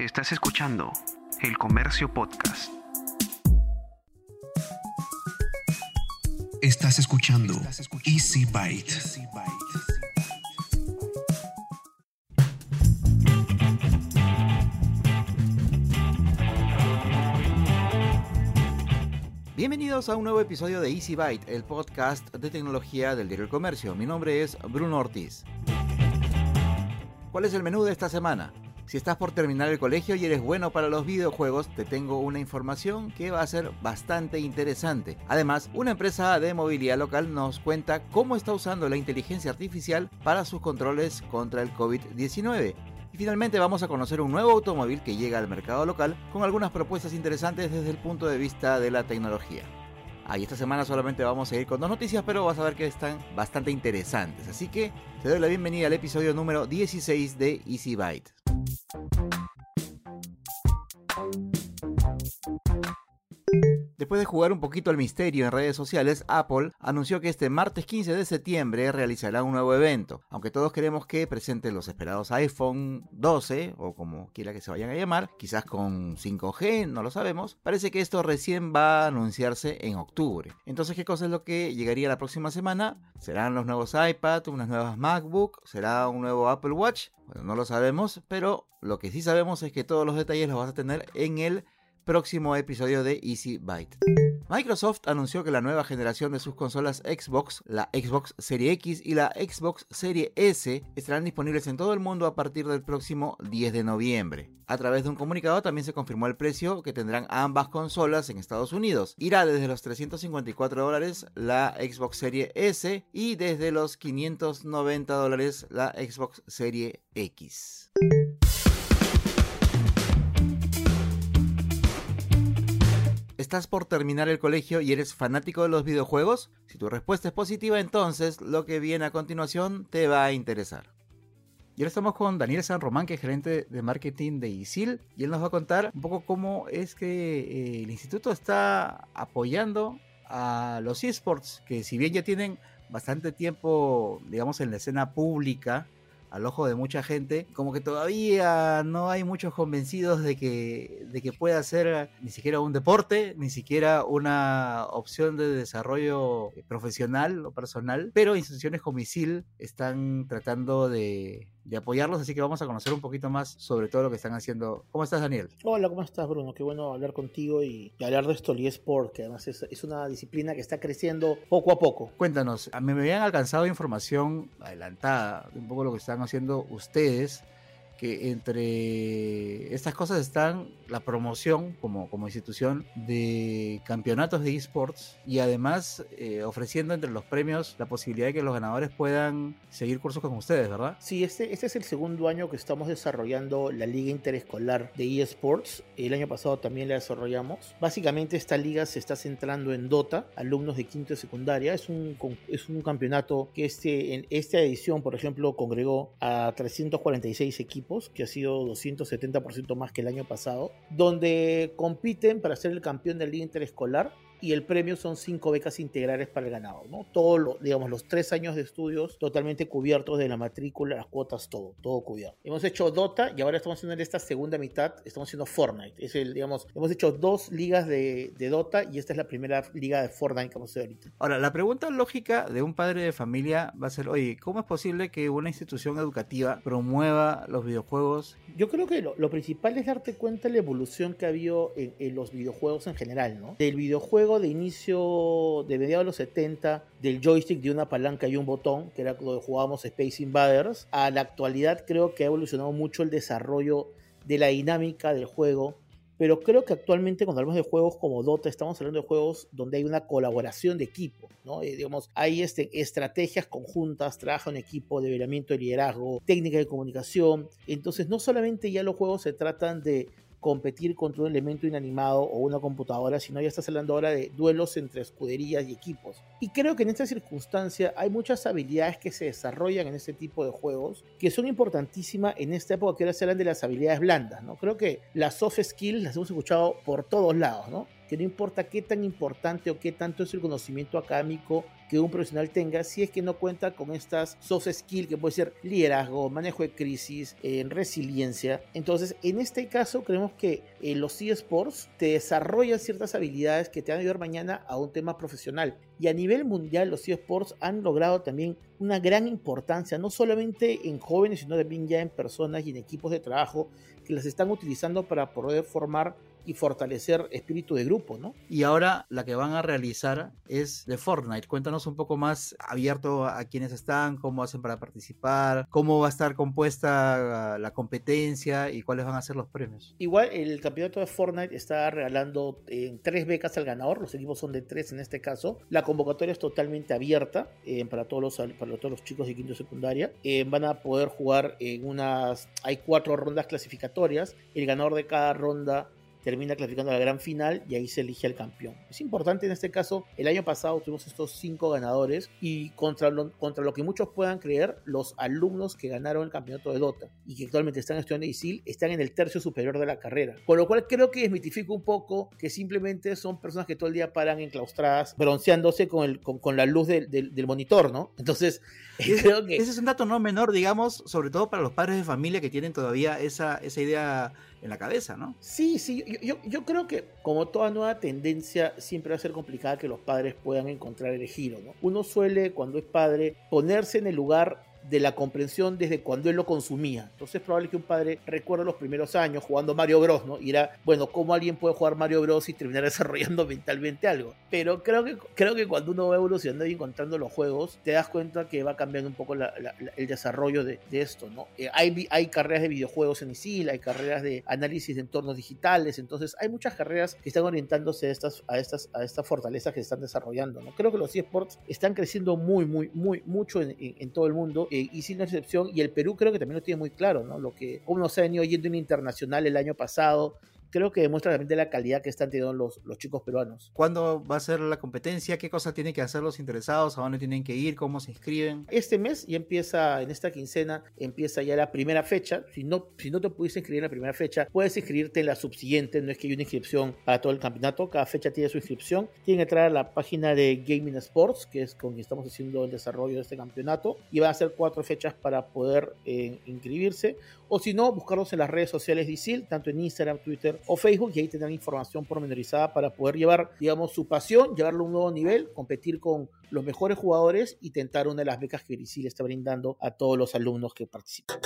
Estás escuchando El Comercio Podcast. Estás escuchando Easy Byte. Bienvenidos a un nuevo episodio de Easy Byte, el podcast de tecnología del diario El Comercio. Mi nombre es Bruno Ortiz. ¿Cuál es el menú de esta semana? Si estás por terminar el colegio y eres bueno para los videojuegos, te tengo una información que va a ser bastante interesante. Además, una empresa de movilidad local nos cuenta cómo está usando la inteligencia artificial para sus controles contra el COVID-19. Y finalmente vamos a conocer un nuevo automóvil que llega al mercado local con algunas propuestas interesantes desde el punto de vista de la tecnología. Ahí esta semana solamente vamos a ir con dos noticias, pero vas a ver que están bastante interesantes. Así que te doy la bienvenida al episodio número 16 de Easy Byte. Después de jugar un poquito al misterio en redes sociales, Apple anunció que este martes 15 de septiembre realizará un nuevo evento. Aunque todos queremos que presente los esperados iPhone 12, o como quiera que se vayan a llamar, quizás con 5G, no lo sabemos, parece que esto recién va a anunciarse en octubre. Entonces, ¿qué cosa es lo que llegaría la próxima semana? ¿Serán los nuevos iPad, unas nuevas MacBook? ¿Será un nuevo Apple Watch? Bueno, no lo sabemos, pero lo que sí sabemos es que todos los detalles los vas a tener en el próximo episodio de Easy Byte. Microsoft anunció que la nueva generación de sus consolas Xbox, la Xbox Serie X y la Xbox Serie S, estarán disponibles en todo el mundo a partir del próximo 10 de noviembre. A través de un comunicado también se confirmó el precio que tendrán ambas consolas en Estados Unidos. Irá desde los 354 dólares la Xbox Serie S y desde los 590 dólares la Xbox Serie X. ¿Estás por terminar el colegio y eres fanático de los videojuegos? Si tu respuesta es positiva, entonces lo que viene a continuación te va a interesar. Y ahora estamos con Daniel San Román, que es gerente de marketing de ISIL, y él nos va a contar un poco cómo es que eh, el instituto está apoyando a los esports, que si bien ya tienen bastante tiempo, digamos, en la escena pública, al ojo de mucha gente, como que todavía no hay muchos convencidos de que, de que pueda ser ni siquiera un deporte, ni siquiera una opción de desarrollo profesional o personal, pero instituciones como ISIL están tratando de, de apoyarlos, así que vamos a conocer un poquito más sobre todo lo que están haciendo. ¿Cómo estás, Daniel? Hola, ¿cómo estás, Bruno? Qué bueno hablar contigo y, y hablar de esto, el eSport, que además es, es, una disciplina que está creciendo poco a poco. Cuéntanos, a mí me habían alcanzado información adelantada de un poco lo que están haciendo ustedes que entre estas cosas están la promoción como, como institución de campeonatos de esports y además eh, ofreciendo entre los premios la posibilidad de que los ganadores puedan seguir cursos con ustedes, ¿verdad? Sí, este, este es el segundo año que estamos desarrollando la liga interescolar de esports. El año pasado también la desarrollamos. Básicamente esta liga se está centrando en Dota, alumnos de quinto y secundaria. Es un, es un campeonato que este, en esta edición, por ejemplo, congregó a 346 equipos que ha sido 270% más que el año pasado, donde compiten para ser el campeón del liga interescolar y el premio son cinco becas integrales para el ganado, ¿no? Todos los, digamos, los tres años de estudios totalmente cubiertos de la matrícula, las cuotas, todo, todo cubierto. Hemos hecho Dota y ahora estamos haciendo en esta segunda mitad, estamos haciendo Fortnite. Es el, digamos, hemos hecho dos ligas de, de Dota y esta es la primera liga de Fortnite que vamos a hacer ahorita. Ahora, la pregunta lógica de un padre de familia va a ser, oye, ¿cómo es posible que una institución educativa promueva los videojuegos? Yo creo que lo, lo principal es darte cuenta de la evolución que ha habido en, en los videojuegos en general, ¿no? Del videojuego de inicio de mediados de los 70 del joystick de una palanca y un botón, que era cuando jugábamos Space Invaders, a la actualidad creo que ha evolucionado mucho el desarrollo de la dinámica del juego. Pero creo que actualmente cuando hablamos de juegos como Dota, estamos hablando de juegos donde hay una colaboración de equipo, ¿no? Eh, digamos, hay este, estrategias conjuntas, trabajo en equipo, develamiento de liderazgo, técnica de comunicación. Entonces, no solamente ya los juegos se tratan de competir contra un elemento inanimado o una computadora, sino ya estás hablando ahora de duelos entre escuderías y equipos. Y creo que en esta circunstancia hay muchas habilidades que se desarrollan en este tipo de juegos que son importantísimas en esta época que ahora se hablan de las habilidades blandas, ¿no? Creo que las soft skills las hemos escuchado por todos lados, ¿no? Que no importa qué tan importante o qué tanto es el conocimiento académico que un profesional tenga si es que no cuenta con estas soft skills que puede ser liderazgo, manejo de crisis, eh, resiliencia. Entonces, en este caso, creemos que eh, los eSports te desarrollan ciertas habilidades que te van a ayudar mañana a un tema profesional. Y a nivel mundial, los eSports han logrado también una gran importancia, no solamente en jóvenes, sino también ya en personas y en equipos de trabajo que las están utilizando para poder formar y fortalecer espíritu de grupo, ¿no? Y ahora la que van a realizar es de Fortnite. Cuéntanos un poco más abierto a quienes están, cómo hacen para participar, cómo va a estar compuesta la competencia y cuáles van a ser los premios. Igual el campeonato de Fortnite está regalando eh, tres becas al ganador, los equipos son de tres en este caso. La convocatoria es totalmente abierta eh, para, todos los, para todos los chicos de quinto secundaria. Eh, van a poder jugar en unas, hay cuatro rondas clasificatorias. El ganador de cada ronda termina clasificando a la gran final y ahí se elige al campeón. Es importante en este caso, el año pasado tuvimos estos cinco ganadores y contra lo, contra lo que muchos puedan creer, los alumnos que ganaron el campeonato de Dota y que actualmente están estudiando ISIL están en el tercio superior de la carrera. Con lo cual creo que desmitifico un poco que simplemente son personas que todo el día paran enclaustradas, bronceándose con, el, con, la luz del, del, monitor, ¿no? Entonces, creo que... Ese es un dato no menor, digamos, sobre todo para los padres de familia que tienen todavía esa, esa idea en la cabeza, ¿no? Sí, sí, yo, yo, creo que como toda nueva tendencia siempre va a ser complicada que los padres puedan encontrar el giro, ¿no? Uno suele, cuando es padre, ponerse en el lugar de la comprensión desde cuando él lo consumía. Entonces es probable que un padre recuerde los primeros años jugando Mario Bros, ¿no? Y era, bueno, ¿cómo alguien puede jugar Mario Bros y terminar desarrollando mentalmente algo? Pero creo que, creo que cuando uno va evolucionando y encontrando los juegos, te das cuenta que va cambiando un poco el desarrollo de, esto, ¿no? Eh, hay, hay carreras de videojuegos en ISIL, hay carreras de análisis de entornos digitales, entonces hay muchas carreras que están orientándose a estas, a estas, a estas fortalezas que se están desarrollando, ¿no? Creo que los eSports están creciendo muy, muy, muy, mucho en, en todo el mundo eh, y sin excepción, y el Perú creo que también lo tiene muy claro, ¿no? Lo que uno se ha venido yendo en internacional el año pasado, creo que demuestra de la calidad que están teniendo los, los chicos peruanos. ¿Cuándo va a ser la competencia? ¿Qué cosas tienen que hacer los interesados? ¿A dónde tienen que ir? ¿Cómo se inscriben? Este mes ya empieza, en esta quincena, empieza ya la primera fecha. Si no, si no te pudiste inscribir en la primera fecha, puedes inscribirte en la subsiguiente. No es que haya una inscripción para todo el campeonato. Cada fecha tiene su inscripción. Tienen que entrar a la página de Gaming Sports, que es con quien estamos haciendo el desarrollo de este campeonato. Y van a ser cuatro fechas para poder eh, inscribirse. O si no, buscarlos en las redes sociales de ISIL, tanto en Instagram, Twitter o Facebook, y ahí tendrán información pormenorizada para poder llevar, digamos, su pasión, llevarlo a un nuevo nivel, competir con los mejores jugadores y tentar una de las becas que ISIL está brindando a todos los alumnos que participan.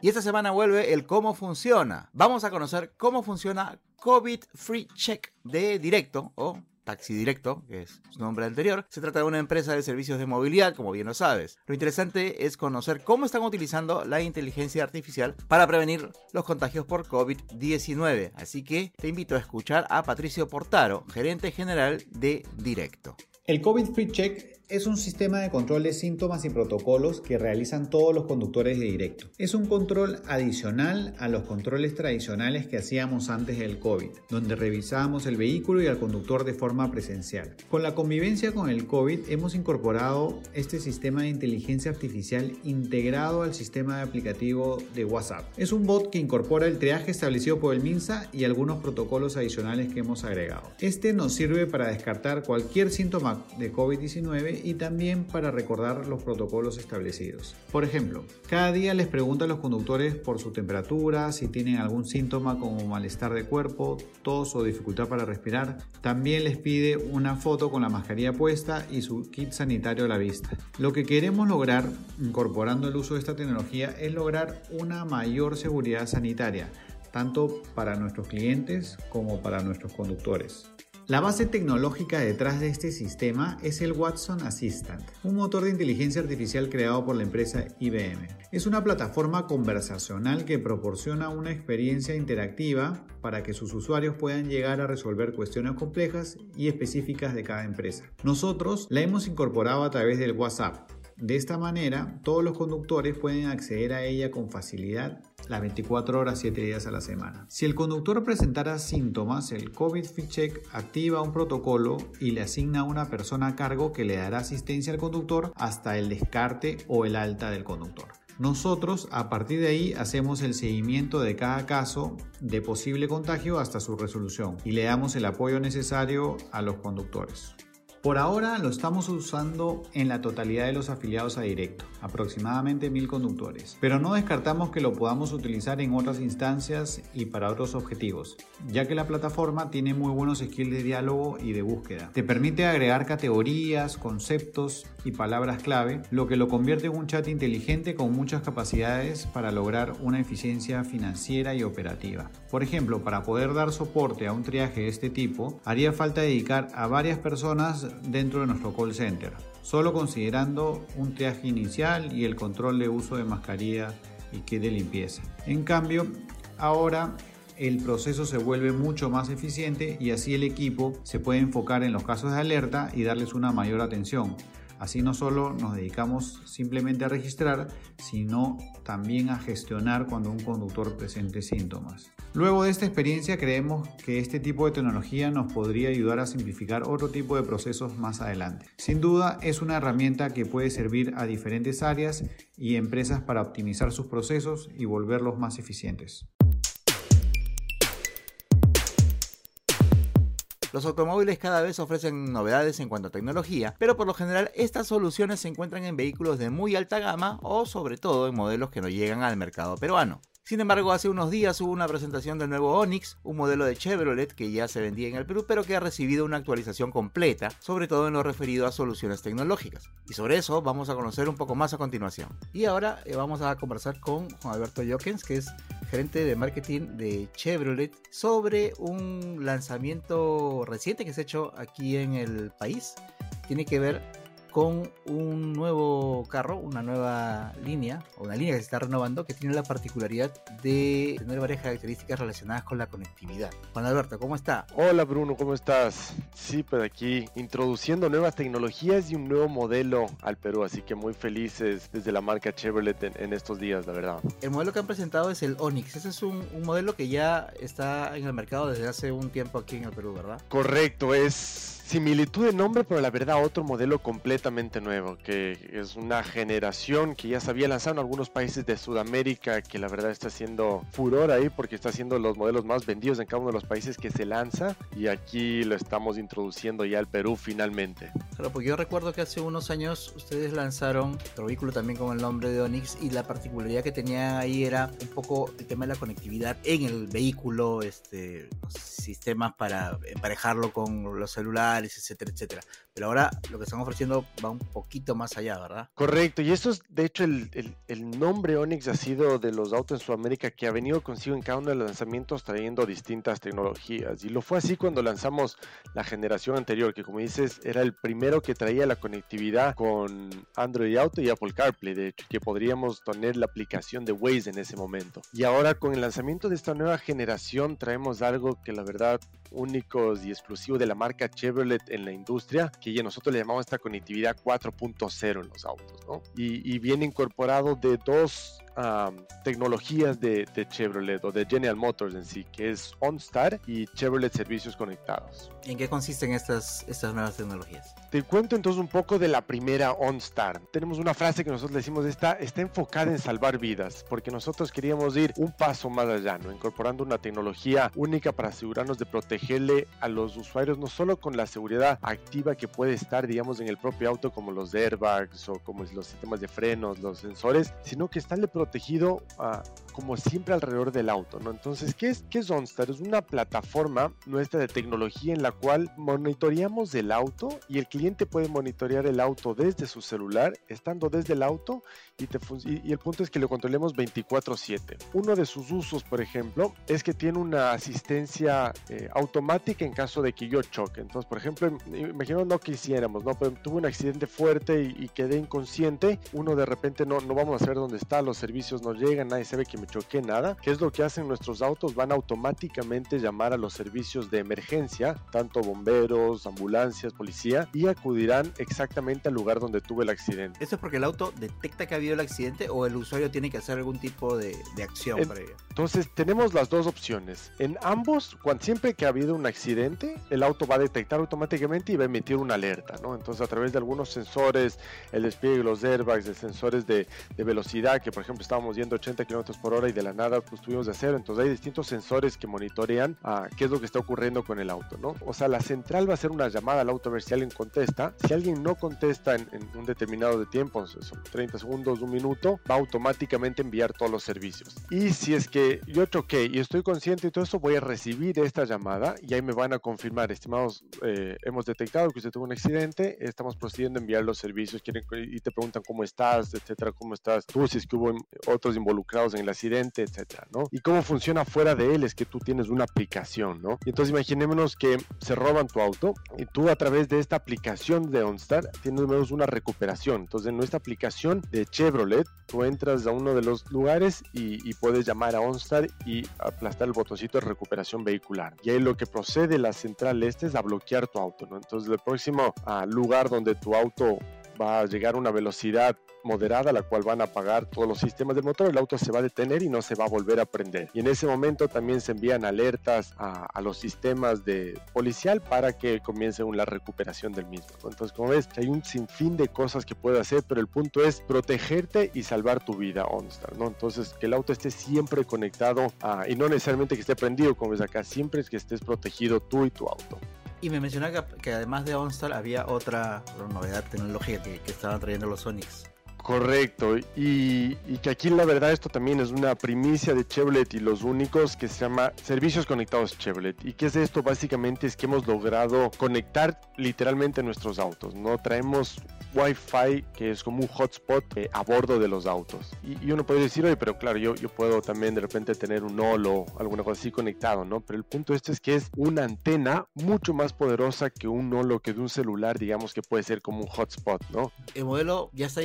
Y esta semana vuelve el cómo funciona. Vamos a conocer cómo funciona COVID Free Check de directo o Taxi Directo, que es su nombre anterior, se trata de una empresa de servicios de movilidad, como bien lo sabes. Lo interesante es conocer cómo están utilizando la inteligencia artificial para prevenir los contagios por COVID-19. Así que te invito a escuchar a Patricio Portaro, gerente general de Directo. El COVID Free Check es un sistema de control de síntomas y protocolos que realizan todos los conductores de directo. Es un control adicional a los controles tradicionales que hacíamos antes del COVID, donde revisábamos el vehículo y al conductor de forma presencial. Con la convivencia con el COVID hemos incorporado este sistema de inteligencia artificial integrado al sistema de aplicativo de WhatsApp. Es un bot que incorpora el triaje establecido por el MINSA y algunos protocolos adicionales que hemos agregado. Este nos sirve para descartar cualquier síntoma de COVID-19 y también para recordar los protocolos establecidos. Por ejemplo, cada día les pregunta a los conductores por su temperatura, si tienen algún síntoma como malestar de cuerpo, tos o dificultad para respirar. También les pide una foto con la mascarilla puesta y su kit sanitario a la vista. Lo que queremos lograr incorporando el uso de esta tecnología es lograr una mayor seguridad sanitaria, tanto para nuestros clientes como para nuestros conductores. La base tecnológica detrás de este sistema es el Watson Assistant, un motor de inteligencia artificial creado por la empresa IBM. Es una plataforma conversacional que proporciona una experiencia interactiva para que sus usuarios puedan llegar a resolver cuestiones complejas y específicas de cada empresa. Nosotros la hemos incorporado a través del WhatsApp. De esta manera, todos los conductores pueden acceder a ella con facilidad las 24 horas 7 días a la semana. Si el conductor presentara síntomas, el COVID Fit Check activa un protocolo y le asigna a una persona a cargo que le dará asistencia al conductor hasta el descarte o el alta del conductor. Nosotros a partir de ahí hacemos el seguimiento de cada caso de posible contagio hasta su resolución y le damos el apoyo necesario a los conductores. Por ahora lo estamos usando en la totalidad de los afiliados a Directo, aproximadamente mil conductores, pero no descartamos que lo podamos utilizar en otras instancias y para otros objetivos, ya que la plataforma tiene muy buenos skills de diálogo y de búsqueda. Te permite agregar categorías, conceptos y palabras clave, lo que lo convierte en un chat inteligente con muchas capacidades para lograr una eficiencia financiera y operativa. Por ejemplo, para poder dar soporte a un triaje de este tipo, haría falta dedicar a varias personas dentro de nuestro call center, solo considerando un triaje inicial y el control de uso de mascarilla y kit de limpieza. En cambio, ahora el proceso se vuelve mucho más eficiente y así el equipo se puede enfocar en los casos de alerta y darles una mayor atención. Así no solo nos dedicamos simplemente a registrar, sino también a gestionar cuando un conductor presente síntomas. Luego de esta experiencia creemos que este tipo de tecnología nos podría ayudar a simplificar otro tipo de procesos más adelante. Sin duda es una herramienta que puede servir a diferentes áreas y empresas para optimizar sus procesos y volverlos más eficientes. Los automóviles cada vez ofrecen novedades en cuanto a tecnología, pero por lo general estas soluciones se encuentran en vehículos de muy alta gama o sobre todo en modelos que no llegan al mercado peruano. Sin embargo, hace unos días hubo una presentación del nuevo Onix, un modelo de Chevrolet que ya se vendía en el Perú, pero que ha recibido una actualización completa, sobre todo en lo referido a soluciones tecnológicas. Y sobre eso vamos a conocer un poco más a continuación. Y ahora eh, vamos a conversar con Juan Alberto Jokens, que es gerente de marketing de Chevrolet, sobre un lanzamiento reciente que se ha hecho aquí en el país. Tiene que ver con un nuevo carro, una nueva línea, o una línea que se está renovando, que tiene la particularidad de tener varias características relacionadas con la conectividad. Juan Alberto, ¿cómo está? Hola Bruno, ¿cómo estás? Sí, pues aquí introduciendo nuevas tecnologías y un nuevo modelo al Perú, así que muy felices desde la marca Chevrolet en, estos días, la verdad. El modelo que han presentado es el Onix, ese es un, un modelo que ya está en el mercado desde hace un tiempo aquí en el Perú, ¿verdad? Correcto, es similitud de nombre, pero la verdad otro modelo completamente nuevo, que es una generación que ya se había lanzado en algunos países de Sudamérica, que la verdad está haciendo furor ahí porque está siendo los modelos más vendidos en cada uno de los países que se lanza y aquí lo estamos introduciendo ya al Perú finalmente. Claro, porque yo recuerdo que hace unos años ustedes lanzaron otro vehículo también con el nombre de Onix y la particularidad que tenía ahí era un poco el tema de la conectividad en el vehículo, este, sistemas para emparejarlo con los celulares etcétera, etcétera. Pero ahora lo que están ofreciendo va un poquito más allá, ¿verdad? Correcto, y eso es, de hecho, el, el, nombre Onix ha sido de los autos en Sudamérica que ha venido consigo en cada uno de los lanzamientos trayendo distintas tecnologías. Y lo fue así cuando lanzamos la generación anterior, que como dices, era el primero que traía la conectividad con Android Auto y Apple CarPlay, de hecho, que podríamos tener la aplicación de Waze en ese momento. Y ahora con el lanzamiento de esta nueva generación traemos algo que la verdad verdade. Únicos y exclusivos de la marca Chevrolet en la industria, que ya nosotros le llamamos esta conectividad 4.0 en los autos, ¿no? Y, y viene incorporado de dos tecnologías de, Chevrolet o de General Motors en sí, que es OnStar y Chevrolet Servicios Conectados. ¿En qué consisten estas, estas nuevas tecnologías? Te cuento entonces un poco de la primera OnStar. Tenemos una frase que nosotros decimos, está, está enfocada en salvar vidas, porque nosotros queríamos ir un paso más allá, ¿no? incorporando una tecnología única para asegurarnos de protegerle a los usuarios, no solo con la seguridad activa que puede estar, digamos, en el propio auto, como los airbags o como los sistemas de frenos, los sensores, sino que estarle protegido ah, como siempre alrededor del auto, ¿no? Entonces, ¿qué es, qué es OnStar? Es una plataforma nuestra de tecnología en la cual monitoreamos el auto y el cliente puede monitorear el auto desde su celular, estando desde el auto y, te y, el punto es que lo controlemos 24/7. Uno de sus usos, por ejemplo, es que tiene una asistencia eh, en caso de que yo choque. Entonces, por ejemplo, imagino no quisiéramos, ¿no? Pero tuve un accidente fuerte y, y, quedé inconsciente, uno de repente no, no vamos a saber dónde está, los servicios no llegan, nadie sabe que me choqué, nada. ¿Qué es lo que hacen nuestros autos? Van automáticamente llamar a los servicios de emergencia, tanto bomberos, ambulancias, policía, y acudirán exactamente al lugar donde tuve el accidente. Eso es porque el auto detecta que ha habido el accidente o el usuario tiene que hacer algún tipo de, acción para ello. Entonces tenemos las dos opciones. En ambos, cuando, siempre que ha habido un accidente, el auto va a detectar automáticamente y va a emitir una alerta. Entonces a través de algunos sensores, el despliegue de los airbags, de sensores de, velocidad, que por ejemplo estábamos yendo 80 kilómetros por hora y de la nada pues tuvimos de cero, entonces hay distintos sensores que monitorean a ah, qué es lo que está ocurriendo con el auto. O sea, la central va a hacer una llamada al auto a ver si alguien contesta, si alguien no contesta en, un determinado de tiempo, son 30 segundos, un minuto, va automáticamente enviar todos los servicios. Y si es que yo choqué y estoy consciente de todo eso, voy a recibir esta llamada y ahí me van a confirmar, estimados, eh, hemos detectado que usted tuvo un accidente, estamos procediendo a enviar los servicios quieren, y te preguntan cómo estás, etcétera, cómo estás tú, si es que hubo otros involucrados en el accidente, etcétera, ¿no? Y cómo funciona fuera de él es que tú tienes una aplicación, ¿no? Y entonces imaginémonos que se roban tu auto y tú a través de esta aplicación de OnStar tienes una recuperación. Entonces en nuestra aplicación de Chevrolet, tú entras a uno de los lugares y, y puedes llamar a OnStar y aplastar el botoncito de recuperación vehicular. Y ahí lo que procede la central este es a bloquear tu auto, ¿no? Entonces el próximo uh, lugar donde tu auto va a llegar a una velocidad moderada, la cual van a apagar todos los sistemas del motor, el auto se va a detener y no se va a volver a prender. Y en ese momento también se envían alertas a, a los sistemas de policial para que comience la recuperación del mismo. Entonces, como ves, hay un sinfín de cosas que puede hacer, pero el punto es protegerte y salvar tu vida, OnStar, ¿no? Entonces, que el auto esté siempre conectado a, y no necesariamente que esté prendido, como ves acá, siempre es que estés protegido tú y tu auto. Y me mencionaba que, además de OnStar había otra, otra novedad tecnológica que, que estaban trayendo los Sonics. Correcto, y, que aquí la verdad esto también es una primicia de Chevrolet y los únicos que se llama Servicios Conectados Chevrolet. ¿Y qué es esto? Básicamente es que hemos logrado conectar literalmente nuestros autos, ¿no? Traemos Wi-Fi que es como un hotspot eh, a bordo de los autos. Y, y, uno puede decir, oye, pero claro, yo, yo puedo también de repente tener un holo, alguna cosa así conectado, ¿no? Pero el punto este es que es una antena mucho más poderosa que un holo, que de un celular, digamos que puede ser como un hotspot, ¿no? El modelo ya está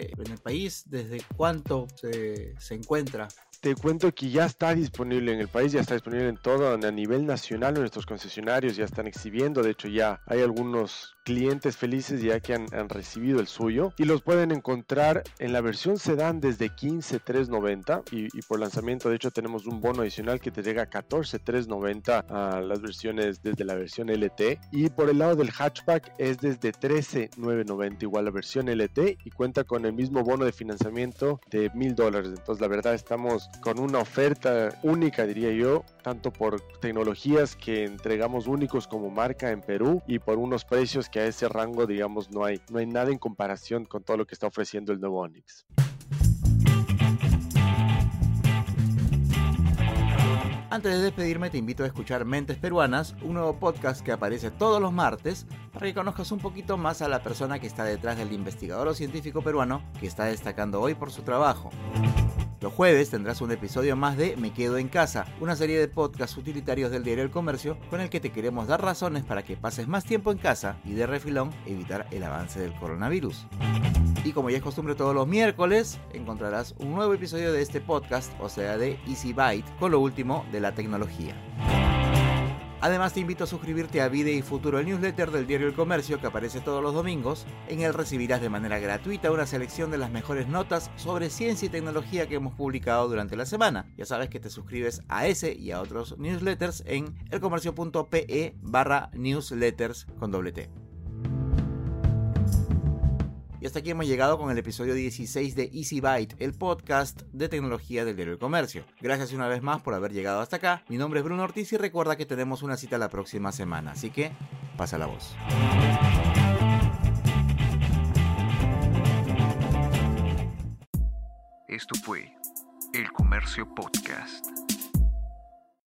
en el país? ¿Desde cuánto se, se encuentra? te cuento que ya está disponible en el país, ya está disponible en todo, a nivel nacional, nuestros concesionarios ya están exhibiendo, de hecho ya hay algunos clientes felices ya que han, han recibido el suyo y los pueden encontrar en la versión sedán desde 15.390 y, y por lanzamiento de hecho tenemos un bono adicional que te llega a 14.390 a las versiones desde la versión LT y por el lado del hatchback es desde 13.990 igual la versión LT y cuenta con el mismo bono de financiamiento de mil dólares. Entonces la verdad estamos con una oferta única, diría yo, tanto por tecnologías que entregamos únicos como marca en Perú y por unos precios que a ese rango, digamos, no hay, no hay nada en comparación con todo lo que está ofreciendo el nuevo Onix. Antes de despedirme te invito a escuchar Mentes Peruanas, un nuevo podcast que aparece todos los martes para que conozcas un poquito más a la persona que está detrás del investigador o científico peruano que está destacando hoy por su trabajo. Los jueves tendrás un episodio más de Me Quedo en Casa, una serie de podcasts utilitarios del diario El Comercio con el que te queremos dar razones para que pases más tiempo en casa y de refilón evitar el avance del coronavirus. Y como ya es costumbre todos los miércoles, encontrarás un nuevo episodio de este podcast, o sea de Easy Byte, con lo último de la tecnología. Además te invito a suscribirte a Vide y Futuro, el newsletter del diario El Comercio que aparece todos los domingos. En él recibirás de manera gratuita una selección de las mejores notas sobre ciencia y tecnología que hemos publicado durante la semana. Ya sabes que te suscribes a ese y a otros newsletters en elcomercio.pe barra newsletters con doble T. Y hasta aquí hemos llegado con el episodio 16 de Easy Byte, el podcast de tecnología del diario del comercio. Gracias una vez más por haber llegado hasta acá. Mi nombre es Bruno Ortiz y recuerda que tenemos una cita la próxima semana, así que pasa la voz. Esto fue El Comercio Podcast.